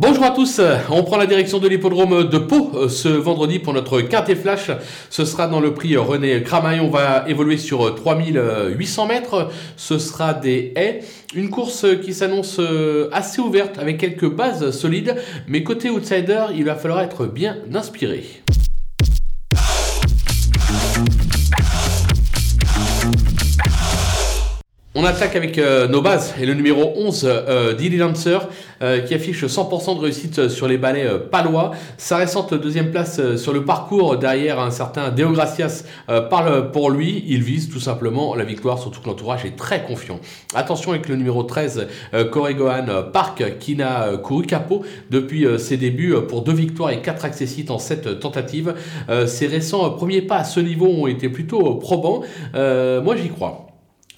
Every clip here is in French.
Bonjour à tous, on prend la direction de l'hippodrome de Pau euh, ce vendredi pour notre quintet flash. Ce sera dans le prix René Cramaille, on va évoluer sur 3800 mètres. Ce sera des haies, une course qui s'annonce euh, assez ouverte avec quelques bases solides, mais côté outsider, il va falloir être bien inspiré. On attaque avec euh, nos bases et le numéro 11, euh, Dilly Lancer, euh, qui affiche 100% de réussite sur les balais euh, palois. Sa récente deuxième place sur le parcours derrière un certain Deo Gracias parle pour lui. Il vise tout simplement la victoire, surtout que l'entourage est très confiant. Attention avec le numéro 13, Gohan Park, qui n'a couru capot depuis ses débuts pour deux victoires et quatre accessites en sept tentatives. ses récents premiers pas à ce niveau ont été plutôt probants. moi j'y crois.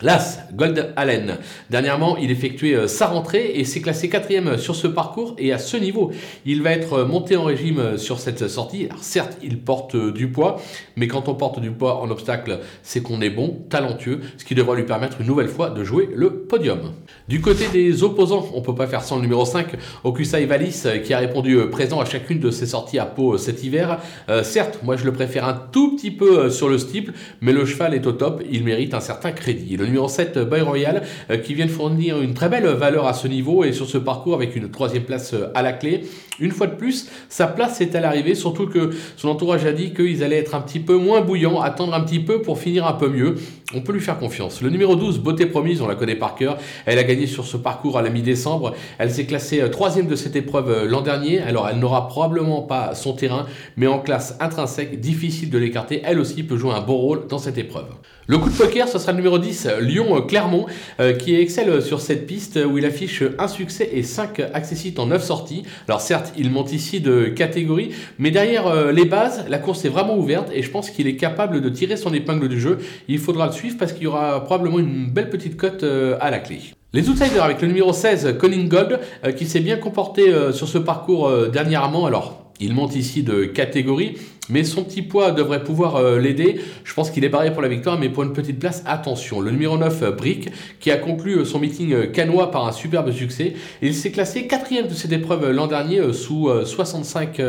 L'As, Gold Allen. Dernièrement, il effectuait euh, sa rentrée et s'est classé quatrième sur ce parcours. Et à ce niveau, il va être euh, monté en régime euh, sur cette sortie. Certes, il porte du poids, mais quand on porte du poids en obstacle, c'est qu'on est bon, talentueux, ce qui devra lui permettre une nouvelle fois de jouer le podium. Du côté des opposants, on peut pas faire sans le numéro 5, Okusai Valis, qui a répondu présent à chacune de ses sorties à Pau cet hiver. certes, moi je le préfère un tout petit peu sur le steeple, mais le cheval est au top, il mérite un certain crédit numéro 7, Boy Royal, euh, qui vient de fournir une très belle valeur à ce niveau et sur ce parcours avec une troisième place euh, à la clé. Une fois de plus, sa place est à l'arrivée, surtout que son entourage a dit qu'ils allaient être un petit peu moins bouillants, attendre un petit peu pour finir un peu mieux. On peut lui faire confiance. Le numéro 12, Beauté Promise, on la connaît par cœur. Elle a gagné sur ce parcours à la mi-décembre. Elle s'est classée euh, troisième de cette épreuve l'an dernier. Alors elle n'aura probablement pas son terrain, mais en classe intrinsèque, difficile de l'écarter. Elle aussi peut jouer un bon rôle dans cette épreuve. Le coup de poker, ce sera le numéro 10, Lyon-Clermont, euh, qui excelle sur cette piste où il affiche un succès et 5 accessites en 9 sorties. Alors certes, il monte ici de catégorie, mais derrière euh, les bases, la course est vraiment ouverte et je pense qu'il est capable de tirer son épingle du jeu. Il faudra le suivre parce qu'il y aura probablement une belle petite cote euh, à la clé. Les outsiders avec le numéro 16, Colin Gold, qui s'est bien comporté sur ce parcours dernièrement. Alors, il monte ici de catégorie, mais son petit poids devrait pouvoir euh, l'aider. Je pense qu'il est barré pour la victoire, mais pour une petite place, attention. Le numéro 9, euh, Brick, qui a conclu euh, son meeting canois par un superbe succès. Il s'est classé quatrième de cette épreuve l'an dernier sous 65 kg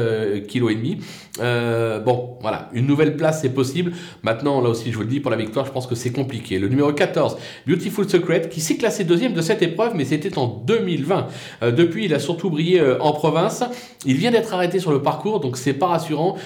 et demi. bon, voilà, une nouvelle place est possible. Maintenant, là aussi, je vous le dis, pour la victoire, je pense que c'est compliqué. Le numéro 14, Beautiful Secret, qui s'est classé deuxième de cette épreuve, mais c'était en 2020. depuis, il a surtout brillé en province. Il vient d'être arrêté sur le parcours, donc c'est pas rassurant.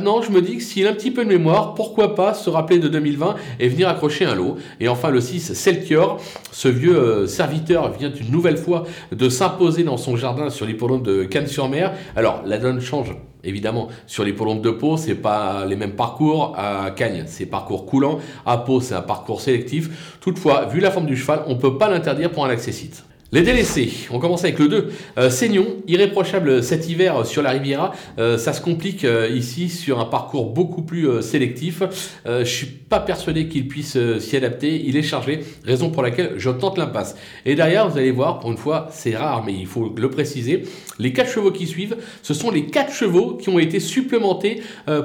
Je me dis que s'il a un petit peu de mémoire, pourquoi pas se rappeler de 2020 et venir accrocher un lot. Et enfin, le 6, Selkior, ce vieux euh, serviteur vient une nouvelle fois de s'imposer dans son jardin sur l'hippodrome de Cannes-sur-Mer. Alors, la donne change Évidemment, sur l'hippodrome de Pau, c'est pas les mêmes parcours. À Cagnes, c'est parcours coulant. À Pau, c'est un parcours sélectif. Toutefois, vu la forme du cheval, on peut pas l'interdire pour un accessite. Les délaissés, on commence avec le 2. Euh, Seignon, irréprochable cet hiver sur la Riviera. Euh, ça se complique euh, ici sur un parcours beaucoup plus euh, sélectif. je suis pas persuadé qu'il puisse s'y adapter. Il est chargé, raison pour laquelle je tente l'impasse. Et derrière, vous allez voir, pour une fois, c'est rare, mais il faut le préciser. Les 4 chevaux qui suivent, ce sont les 4 chevaux qui ont été supplémentés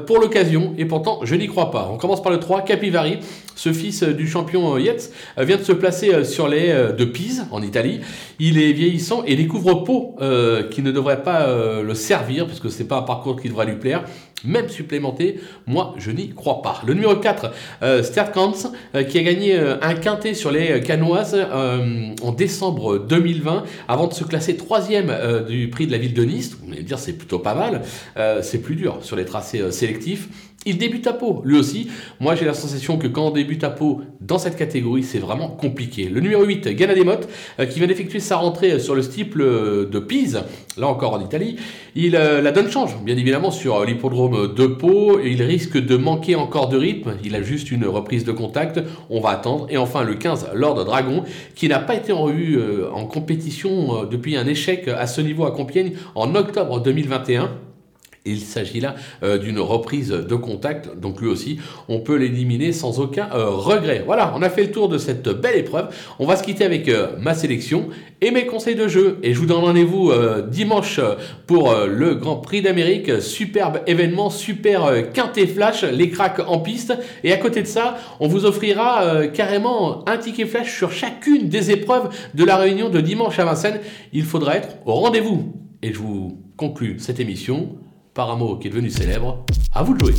pour l'occasion. Et pourtant, je n'y crois pas. On commence par le 3, Capivari. Ce fils du champion Yates vient de se placer sur les de Pise, en Italie. Il est vieillissant et découvre Pau, euh, qui ne devrait pas euh, le servir, parce que ce n'est pas un parcours qui devrait lui plaire. Même supplémenté, moi je n'y crois pas. Le numéro 4, euh, Sterkans, euh, qui a gagné un quintet sur les canoises en décembre 2020, avant de se classer troisième du prix de la ville de Nice. Vous allez dire c'est plutôt pas mal, c'est plus dur sur les tracés sélectifs. Il débute à Pau, lui aussi. Moi, j'ai la sensation que quand on débute à Pau dans cette catégorie, c'est vraiment compliqué. Le numéro 8, Gana euh, qui vient d'effectuer sa rentrée sur le steeple euh, de Pise, là encore en Italie. Il, euh, la donne change, bien évidemment, sur l'hippodrome de Pau. il risque de manquer encore de rythme. Il a juste une reprise de contact. On va attendre. Et enfin, le 15, Lord Dragon, qui n'a pas été en en compétition depuis un échec à ce niveau à Compiègne en octobre 2021. Il s'agit là euh, d'une reprise de contact, donc lui aussi, on peut l'éliminer sans aucun euh, regret. Voilà, on a fait le tour de cette belle épreuve. On va se quitter avec euh, ma sélection et mes conseils de jeu. Et je vous donne rendez-vous dimanche pour le Grand Prix d'Amérique. Superbe événement, super quintet flash, les cracks en piste. Et à côté de ça, on vous offrira carrément un ticket flash sur chacune des épreuves de la réunion de dimanche à Vincennes. Il faudra être au rendez-vous. Et je vous conclus cette émission par qui est devenu célèbre. À vous de jouer.